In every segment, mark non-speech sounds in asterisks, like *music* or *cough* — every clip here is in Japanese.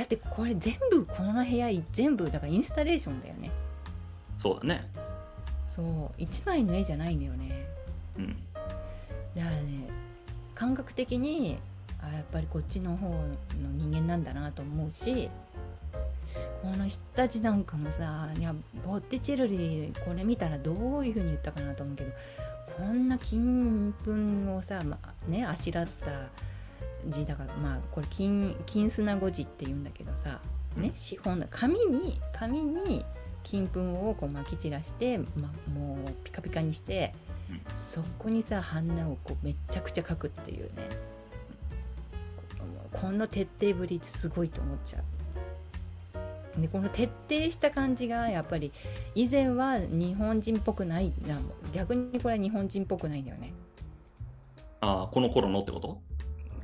だってこれ全部この部屋全部だからインスタレーションだよね。そうだね。そう一枚の絵じゃないんだよね。うん。だからね感覚的にあやっぱりこっちの方の人間なんだなと思うしこの人たちなんかもさいやボッティチェルリこれ見たらどういう風に言ったかなと思うけどこんな金粉をさ、まあ、ねあしらった字だからまあこれ金金砂語字って言うんだけどさね資本紙に紙に金粉をこう巻き散らして、まあ、もうピカピカにして、うん。そこにさ花をこうめっちゃくちゃ描くっていうね。ここの徹底ぶりすごいと思っちゃう。でこの徹底した感じがやっぱり以前は日本人っぽくないな。逆にこれは日本人っぽくないんだよね。ああこの頃のってこと？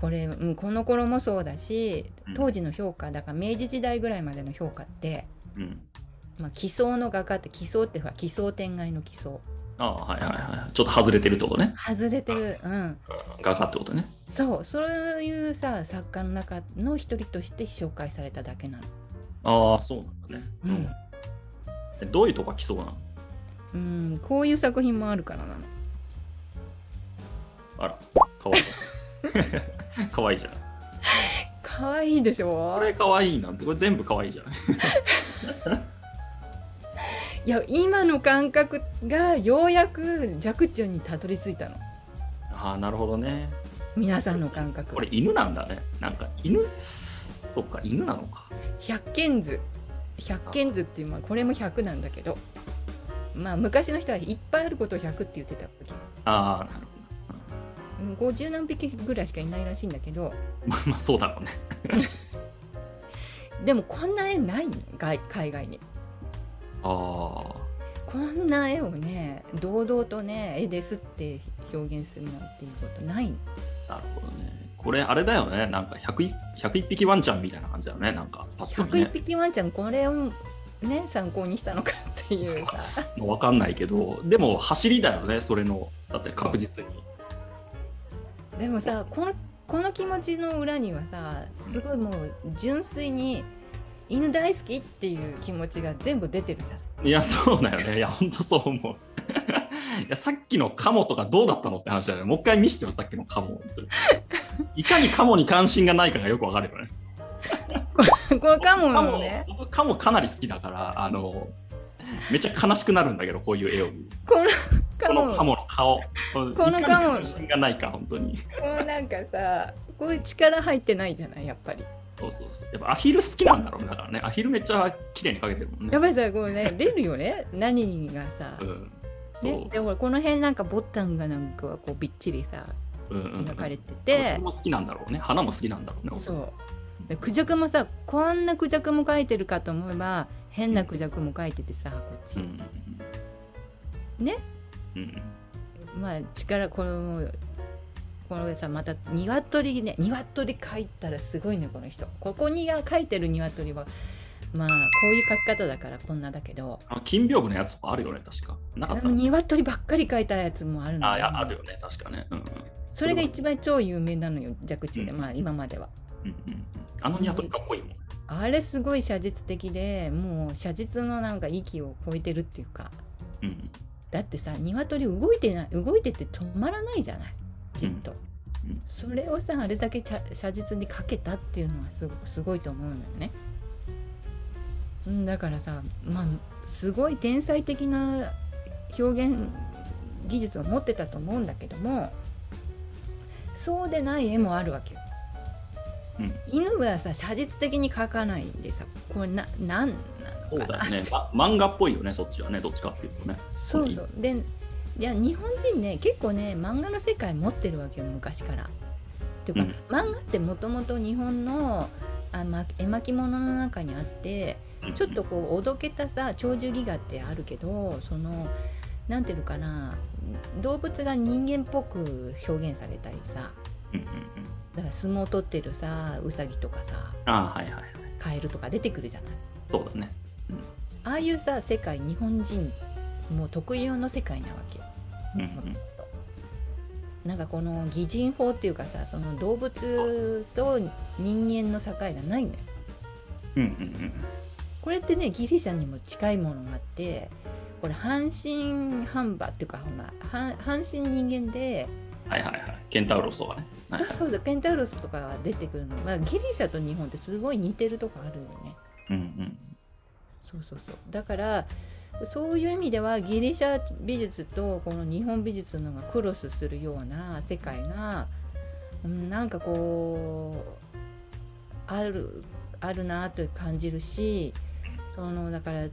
これ、うん、この頃もそうだしうん。当時の評価だから明治時代ぐらいまでの評価って、うん。まあ、奇想の画家って奇想ってほら奇想天外の奇想。ああはいはいはいちょっと外れてるってことね。外れてる。うん。画家ってことね。そう。そういうさ作家の中の一人として紹介されただけなの。ああそうなんだね。うん、えどういうとこが来そうなの？うん、こういう作品もあるからなの。あらかわいいかわいいじゃん。可愛いでしょ？これかわいいなんてこれ全部かわいいじゃん。*laughs* いや今の感覚がようやく弱中にたどり着いたの。ああなるほどね。皆さんの感覚。これ犬なんだね。なんか犬？そっか犬なのか。百軒図。百軒図っていうまあこれも100なんだけど。まあ昔の人はいっぱいあることを100って言ってたわけ。ああなるほうん50何匹ぐらいしかいないらしいんだけど。どまあまあそうだろうね。*laughs* でもこんな絵ないの？外海外に。あこんな絵をね堂々とね絵ですって表現するなんていうことないなるほどね。これあれだよね。なんか 101, 101匹ワンちゃんみたいな感じだよね。なんかパッと見101ね匹ワンちゃんこれをね参考にしたのかっていう。さ *laughs* わかんないけど。でも走りだよねそれの。だって確実にでもさこのこの気持ちの裏にはさすごいもう純粋に犬大好きっていう気持ちが全部出てるじゃん。いやそうだよね。いやほんとそう思う。*laughs* いやさっきのカモとかどうだったのって話だよね。もう一回見してよさっきのカモ。いかにカモに関心がないかがよくわかるよね。*laughs* このカモのね。僕カモかなり好きだからあのめっちゃ悲しくなるんだけどこういう絵を見る。このこのカモの顔。このカモ関心がないか本当に。こうなんかさこういう力入ってないじゃないやっぱり。そうそうそう。やっぱアヒル好きなんだろうねだからね。アヒルめっちゃ綺麗に描けてるもんね。やっぱりさこうね出るよね。*laughs* 何がさ、うん。そね、うでほらこの辺なんかボタンがなんかはこうびっちりさうんうんうん。描かれてそてれ、も好きなんだろうね。花も好きなんだろうねそう。でクジャクもさこんなクジャクも描いてるかと思えば変なクジャクも描いててさこっち、うんねうんうんまあ力このこのさまた鶏ね鶏描いたらすごいねこの人。ここにが描いてる鶏はまあこういう描き方だからこんなだけど。あ金屏風のやつとかあるよね確か。なかった？鶏ばっかり描いたやつもあるの。あいやあるよね確かね。うんうん。それが一番超有名なのよ弱地で、うん。まあ今までは。うんうんうん。あのニワトリかっこいいもん。あれすごい写実的でもう写実のなんか域を超えてるっていうか。うんだってさ鶏動いてない動いてて止まらないじゃない？じっと、うん。それをさあれだけ写写実に描けたっていうのはすごすごいと思うんだよね。うんだからさまあすごい天才的な表現技術を持ってたと思うんだけどもそうでない絵もあるわけようん。犬はさ写実的に描かないんでさこれななんなそうのかな？だよね。ま漫画っぽいよねそっちはねどっちかっていうとね。そうそう。でいや日本人ね結構ね漫画の世界持ってるわけよ昔から。っていうか、うん。漫画ってもともと日本のあ、ま、絵巻物の中にあってちょっとこうおどけたさ鳥獣戯画ってあるけどそのなんていうのかな動物が人間っぽく表現されたりさうんうんうん。だから相撲を取ってるさウサギとかさああはいはいはい。カエルとか出てくるじゃない。そうだね。ああいうさ世界日本人もう特有の世界なわけ。よ。うん。もっと。なんかこの擬人法っていうかさその動物と人間の境がないのよ。うんうんこれってねギリシャにも近いものがあってこれ半身半馬っていうかほら半半身人間でうん。はいはいはい。ケンタウロスとかね。はいそうそうそうケンタウロスとかが出てくるの、まあ、ギリシャと日本ってすごい似てるとこあるよねうんうん。そうそうそうだからそういう意味ではギリシャ美術とこの日本美術のがクロスするような世界が、うん、なんかこうあるあるなと感じるしそのだから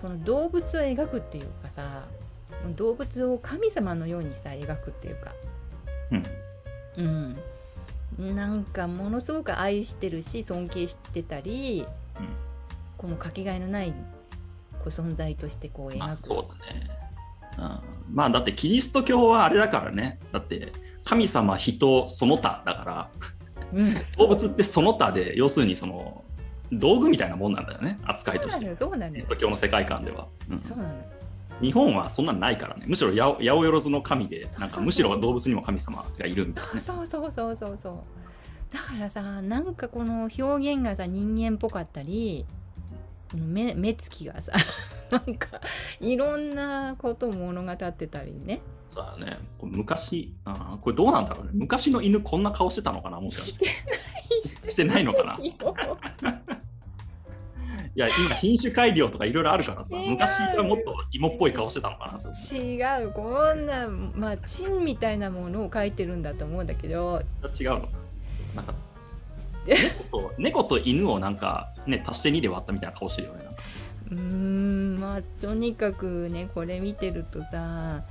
この動物を描くっていうかさ動物を神様のようにさ描くっていうかうん。うん、なんかものすごく愛してるし尊敬してたり、うんこのかけがえのないこう存在としてこうまあ描く、そうだね。うん、まあだってキリスト教はあれだからね。だって神様、人、その他だから、うん、*laughs* 動物ってその他で、要するにその道具みたいなもんなんだよね、扱いとして。キリスト教の世界観では。うん。そうなのよ日本はそんなんないからね。むしろ八百万万の神で、なんかむしろ動物にも神様がいるみたいなね。そうそうそうそうそうだからさなんかこの表現がさ人間っぽかったり目目つきがさ *laughs* なんかいろんなことを物語ってたりねそうだね。昔あー、これどうなんだろうね。昔の犬こんな顔してたのかなもしかし。しててない *laughs* してないのかなないや、今品種改良とかいろいろあるからさ、昔はもっと芋っぽい顔してたのかなと。違うこんなまあチンみたいなものを描いてるんだと思うんだけど。違うの。なんか猫と猫と犬をなんかね足して2で割ったみたいな顔してるよねうーんまあとにかくねこれ見てるとさ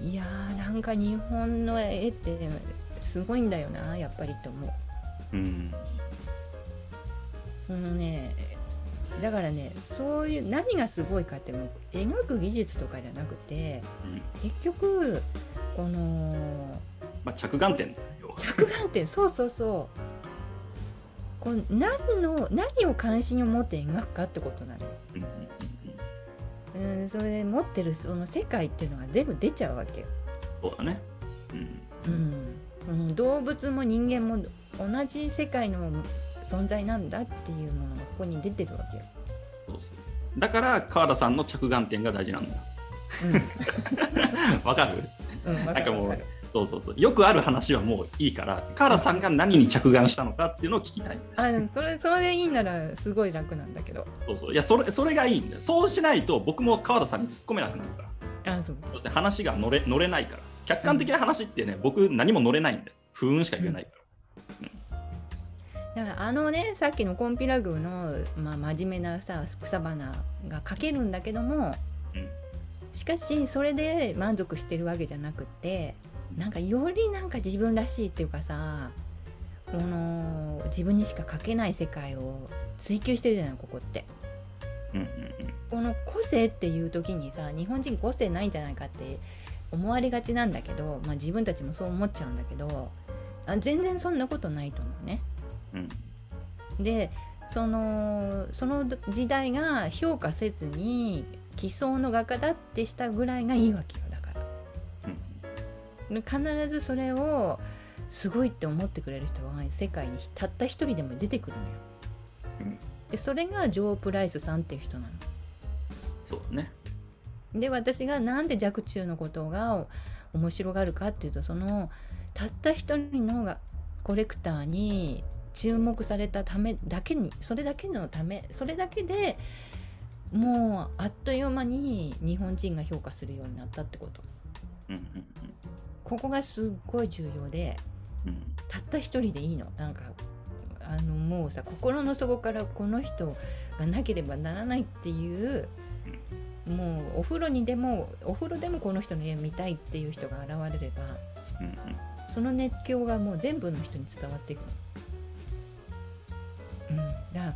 いやーなんか日本の絵ってすごいんだよなやっぱりと思う。うん。そのねだからねそういう何がすごいかってもう描く技術とかじゃなくてうん。結局このまあ着眼点。着眼点そうそうそう。こう何の何を関心を持って描くかってことなの。よ。うんそれで持ってるその世界っていうのが全部出ちゃうわけよ。そうだね。うん。うん、うん動物も人間も同じ世界の存在なんだっていうものがここに出てるわけよ。そうそうだから川田さんの着眼点が大事なんだ。*laughs* わかる？うん、なんかもうそうそうそう。よくある話はもういいから川田さんが何に着眼したのかっていうのを聞きたい。あうんそれそれでいいならすごい楽なんだけど。そうそう。いやそれそれがいいんだよ。そうしないと僕も川田さんに突っ込めなくなるから。あそう。そして話が乗れ乗れないから。客観的な話ってね、僕何も乗れないんで。不運しか言えないから、だからあのねさっきのコンピラグの、まあ、真面目なさ草花が描けるんだけどもうんしかしそれで満足してるわけじゃなくってなんかよりなんか自分らしいっていうかさこの自分にしか描けない世界を追求してるじゃないここって。うんうんこの個性っていう時にさ日本人個性ないんじゃないかって思われがちなんだけど、まあ、自分たちもそう思っちゃうんだけどあ全然そんなことないと思うね。でそのその時代が評価せずに奇想の画家だってしたぐらいがいいわけよだから。うん。で必ずそれをすごいって思ってくれる人は世界にたった一人でも出てくるのよ。うん。でそれがジョー・プライスさんっていう人なの。そうだね。で私がなんで若冲のことが面白がるかっていうとそのたった一人のがコレクターに注目されたためだけにそれだけのためそれだけでもうあっという間に日本人が評価するようになったってこと。うんうんここがすっごい重要でうん。たった一人でいいの。なんかあのもうさ心の底からこの人がなければならないっていうもうお風呂にでもお風呂でもこの人の絵見たいっていう人が現れればうんうん。その熱狂がもう全部の人に伝わっていくの。うん、だから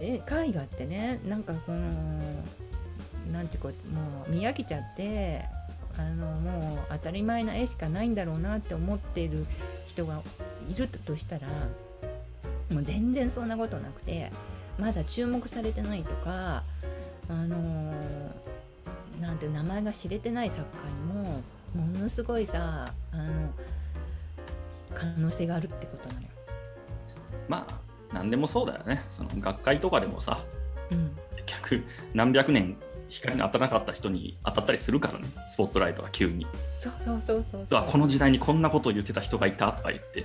え絵画ってねなんかこのなんていうかもう見飽きちゃってあのもう当たり前な絵しかないんだろうなって思っている人がいるとしたらもう全然そんなことなくてまだ注目されてないとかあのなんて名前が知れてない作家にもものすごいさあの可能性があるってことなのよ。まあ何でもそうだよね。その学会とかでもさうん。結局何百年光に当たらなかった人に当たったりするからね。スポットライトが急に。そうそうそうそううそう。わこの時代にこんなことを言ってた人がいたとか言って。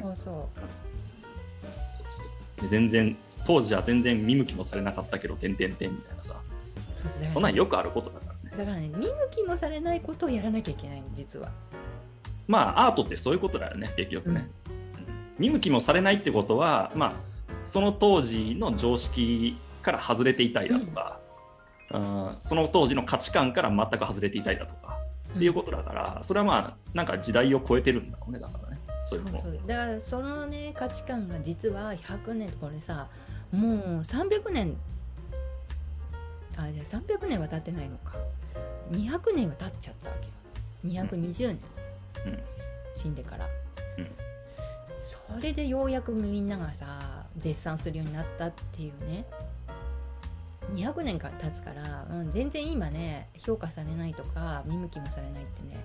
そうそう *laughs* 全然当時は全然見向きもされなかったけど点々点みたいなさ。そうだよそんなんよくあることだからね。だからね見向きもされないことをやらなきゃいけないの実は。まあアートってそういうことだよね結局ね、うん見向きもされないってことはまあその当時の常識から外れていたいだとか、うん。その当時の価値観から全く外れていたいだとか、っていうことだからそれはまあなんか時代を超えてるんだろうねだからねそういうの。だからそのね価値観が実は100年これさもう300年あじゃあ300年は経ってないのか。200年は経っちゃったわけよ。220年、うん。死んでから、うん。それでようやくみんながさ絶賛するようになったっていうね。200年か経つから、うん、全然今ね評価されないとか見向きもされないってね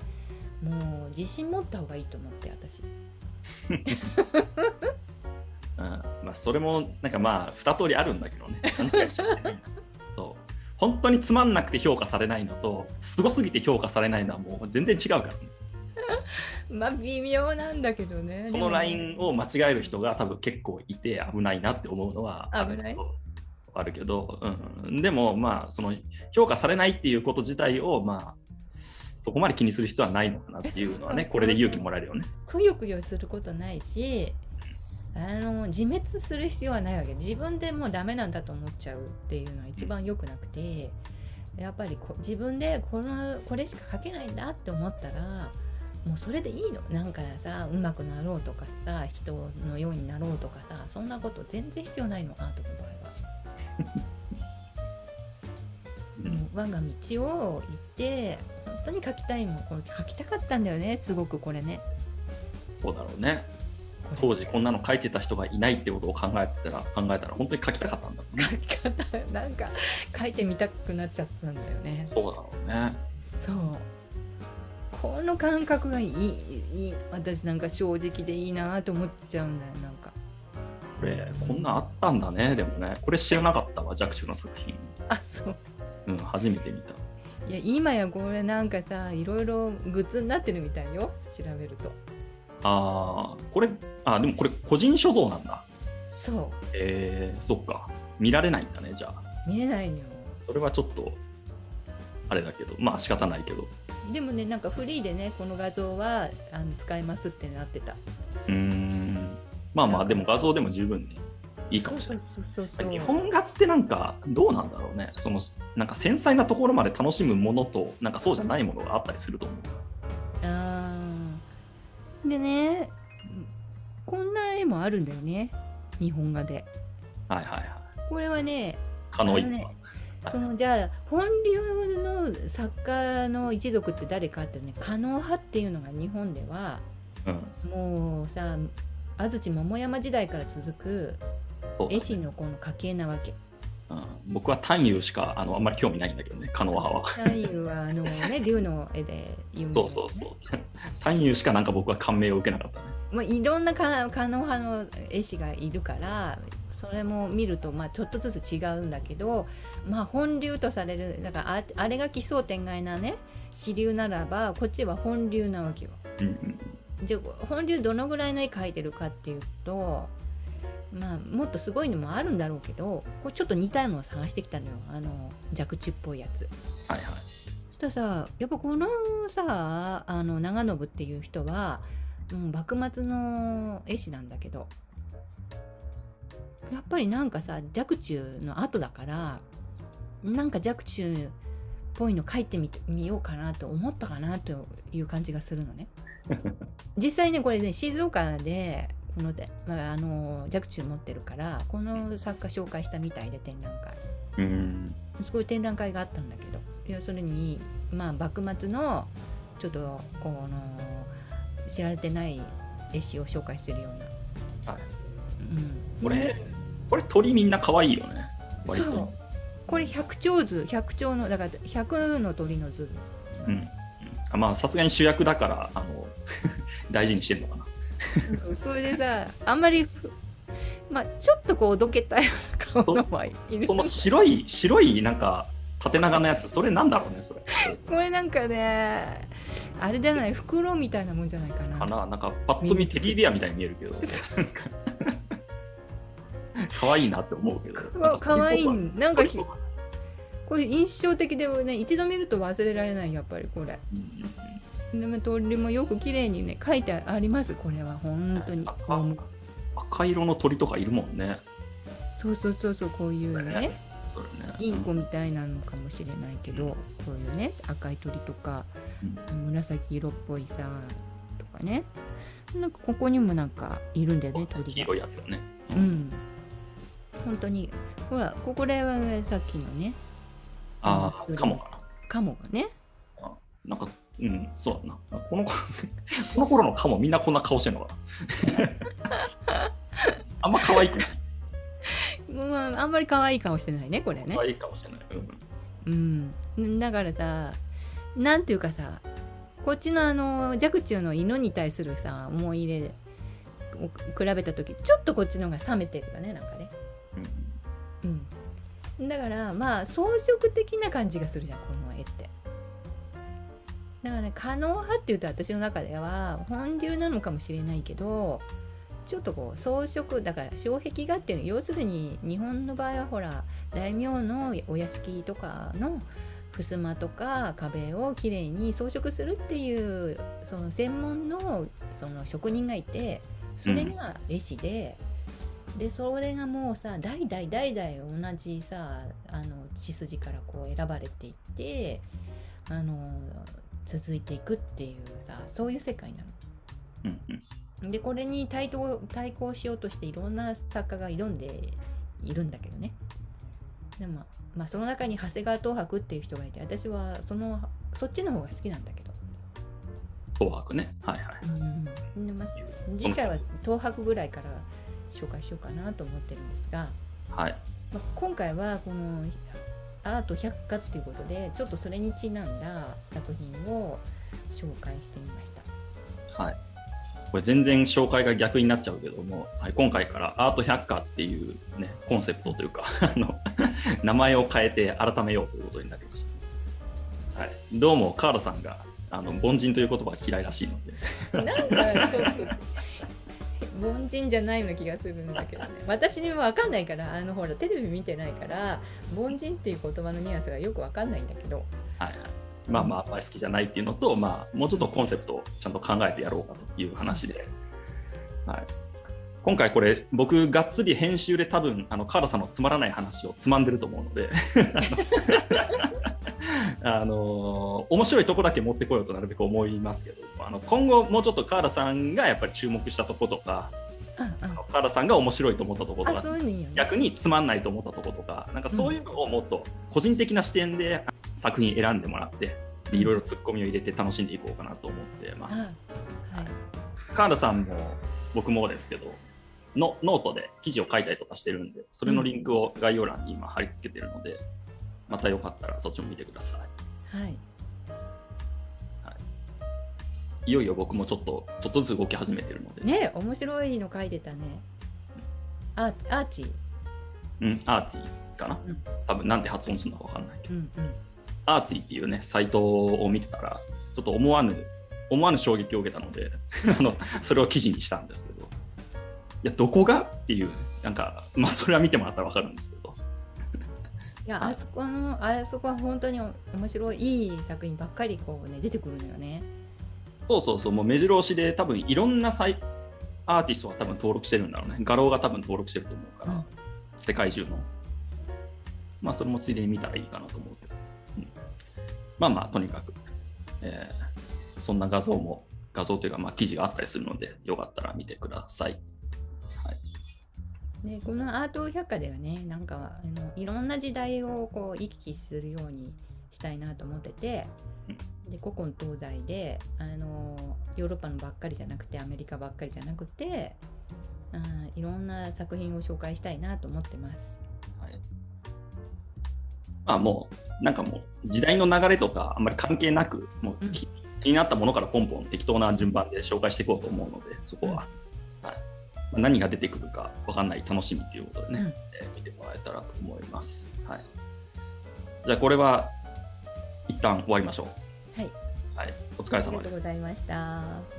もう自信持った方がいいと思って私。*laughs* うんまあ、それもなんかまあ二通りあるんだけどね。勘違いしちゃってねそう。本当につまんなくて評価されないのとすごすぎて評価されないのはもう全然違うからね。*laughs* まあ微妙なんだけどね。そのラインを間違える人が多分結構いて危ないなって思うのはある危ない？あるけど、うん、でもまあその評価されないっていうこと自体をまあそこまで気にする必要はないのかなっていうのはねこれで勇気もらえるよね。くよくよすることないしあの自滅する必要はないわけ。自分でもうダメなんだと思っちゃうっていうのは一番良くなくてやっぱりこ自分でこのこれしか書けないんだって思ったらもうそれでいいのなんかさうまくなろうとかさ人のようになろうとかさそんなこと全然必要ないのアートの場合は。うんもう我が道を行って本当に書きたいもんこれ書きたかったんだよねすごくこれね。そうだろうね当時こんなの書いてた人がいないってことを考えてたら考えたら本当に書きたかったんだろうね。書き方なんか書いてみたくなっちゃったんだよねそうだろうね。そうこの感覚がいいいい私なんか正直でいいなと思っちゃうんだよなんかこれこんなんあったんだねでもねこれ知らなかったわ弱中の作品。あそううん初めて見た。いや今やこれなんかさいろいろグッズになってるみたいよ調べるとああこれあでもこれ個人所蔵なんだ。そえー、そっか見られないんだねじゃあ。う見えないのよそれはちょっとあれだけどまあ仕方ないけど。でもねなんかフリーでねこの画像はあの使えますってなってた。うーん。まあまあでも画像でも十分ね。いいかもしれない。日本画ってなんかどうなんだろうね。そのなんか繊細なところまで楽しむものとなんかそうじゃないものがあったりすると思う。あー。でねこんな絵もあるんだよね。日本画で。はいはいはい。これはね可能一あのねそのじゃあ本流の作家の一族って誰かっていうね狩野派っていうのが日本ではうん。もうさ安土桃山時代から続く絵師のこの家系なわけ。うん、僕は単遊しかあのあんまり興味ないんだけどね狩野派は。太夫はあのね *laughs* 龍の絵で有名そうそうそう。単遊しかなんか僕は感銘を受けなかったね。まあ、いろんなか狩野派の絵師がいるからそれも見るとまあちょっとずつ違うんだけど、まあ、本流とされるだからああれが奇想天外なね支流ならばこっちは本流なわけよ。じゃあ本流どのぐらいの絵描いてるかっていうとまあもっとすごいのもあるんだろうけどこれちょっと似たのを探してきたのよあの弱中っぽいやつ。はいはいそしたらさやっぱこのさあの長信っていう人は、うん、幕末の絵師なんだけどやっぱりなんかさ若冲の後だからなんか若冲っぽいの描いてみてみようかなと思ったかなという感じがするのね。*laughs* 実際ねこれね静岡でこので、まあ、あの若冲持ってるからこの作家紹介したみたいで展覧会。うんそういう展覧会があったんだけど要するにまあ幕末のちょっとこの知られてない絵師を紹介するような、はいうん、これでこれ鳥みんな可愛いよね。割と。そうこれ百鳥図。百鳥のだから百の鳥の図。うん。うん。あまあさすがに主役だからあの *laughs* 大事にしてるのかな。それでさあんまりふまあちょっとこうおどけたような顔のはいる。その白い白いなんか縦長のやつ。それなんだろうねそれ。これなんかねあれじゃない？袋みたいなもんじゃないかな。かな。なんかパッと見テディベアみたいに見えるけど *laughs* 可愛いなって思うけど。わ可愛い。なんかこれ印象的でね一度見ると忘れられないやっぱりこれ。うんでも鳥もよく綺麗にね書いてありますこれは本当に。赤赤色の鳥とかいるもんね。そうそうそうそうこういうね。それね。インコみたいなのかもしれないけど、こういうね赤い鳥とかうん。紫色っぽいさとかね。なんかここにもなんかいるんだよね鳥黄が色いやつよね。うん本当に。ほらここれはさっきのね。うんああカモかカモがね。ななんかうんそうだな。この頃 *laughs* この頃のカモみんなこんな顔してんのかな。*laughs* あんま可愛くない。まああんまり可愛い顔してないねこれね。可愛い顔してない、うん。うん。だからさなんていうかさこっちのあの若冲の犬に対するさ思い入れを比べた時ちょっとこっちの方が冷めてるよねなんかねうん。だからまあ装飾的な感じがするじゃんこの絵って。だからね可能派っていうと私の中では本流なのかもしれないけどちょっとこう装飾だから障壁画っていうの要するに日本の場合はほら大名のお屋敷とかの襖とか壁をきれいに装飾するっていうその専門のその職人がいてそれが絵師で、でそれがもうさ代々代々同じさあの血筋からこう選ばれていってあの続いていくっていうさそういう世界なの。うんうん。でこれに対等対抗しようとしていろんな作家が挑んでいるんだけどね。でもまあその中に長谷川東博っていう人がいて私はそのそっちの方が好きなんだけど、紅白ね。はいはい。うん。でまあ、次回は東博ぐらいから紹介しようかなと思ってるんですが、はい。まあ、今回はこのアート百科っていうことでちょっとそれにちなんだ作品を紹介してみました。はい。これ全然紹介が逆になっちゃうけども、はい、今回からアート百科っていう、ね、コンセプトというか *laughs* あの名前を変えて改めようということになりました、はい、どうもカーラさんがあの凡人という言葉が嫌いらしいので。なんか凡人じゃないような気がするんだけどね。私にも分かんないからあのほらテレビ見てないから凡人っていう言葉のニュアンスがよく分かんないんだけど。はいまあまああんまり好きじゃないっていうのと、まあ、もうちょっとコンセプトをちゃんと考えてやろうかという話で、はい、今回これ僕がっつり編集で多分あのカーラさんのつまらない話をつまんでると思うので。あの面白いとこだけ持ってこようとなるべく思いますけどあの今後もうちょっとカーラさんがやっぱり注目したとことかああのカーラさんが面白いと思ったとことか逆につまんないと思ったとことかなんかそういうのをもっと個人的な視点で作品選んでもらってでいろいろツッコミを入れて楽しんでいこうかなと思ってます。あはい。カールさんも僕もですけどのノートで記事を書いたりとかしてるんでそれのリンクを概要欄に今貼り付けてるので、またよかったらそっちも見てください。はい。い。よいよ僕もちょっとちょっとずつ動き始めてるので、ね面白いの書いてたね。アーアーチー？うん、アーティーかな、うん。多分なんて発音するのかわかんないけど、うんうん。アーティーっていうねサイトを見てたらちょっと思わぬ思わぬ衝撃を受けたので *laughs* あのそれを記事にしたんですけど。いやどこが？っていうなんかまあそれは見てもらったら分かるんですけどいやあそこのあそこは本当に面白いいい作品ばっかりこうね出てくるのよね。そうそうそうもう目白押しで多分いろんなサイアーティストは多分登録してるんだろうね。画廊が多分登録してると思うから、うん。世界中の。まあそれもついでに見たらいいかなと思うけど、うん。まあまあとにかく、えーそんな画像も画像というかまあ記事があったりするのでよかったら見てください。はい、でこのアート百科ではねなんかあのいろんな時代をこう行き来するようにしたいなと思っててで古今東西であのヨーロッパのばっかりじゃなくてアメリカばっかりじゃなくてあーいろんな作品を紹介したいなと思ってます。はい。まあもうなんかもう時代の流れとかあんまり関係なくもううん。き気になったものからポンポン適当な順番で紹介していこうと思うのでそこは、はいま何が出てくるか分かんない楽しみということでね、うんえー見てもらえたらと思います。はい、じゃあこれは一旦終わりましょう。はいはい、お疲れ様ですありがとう。ございました。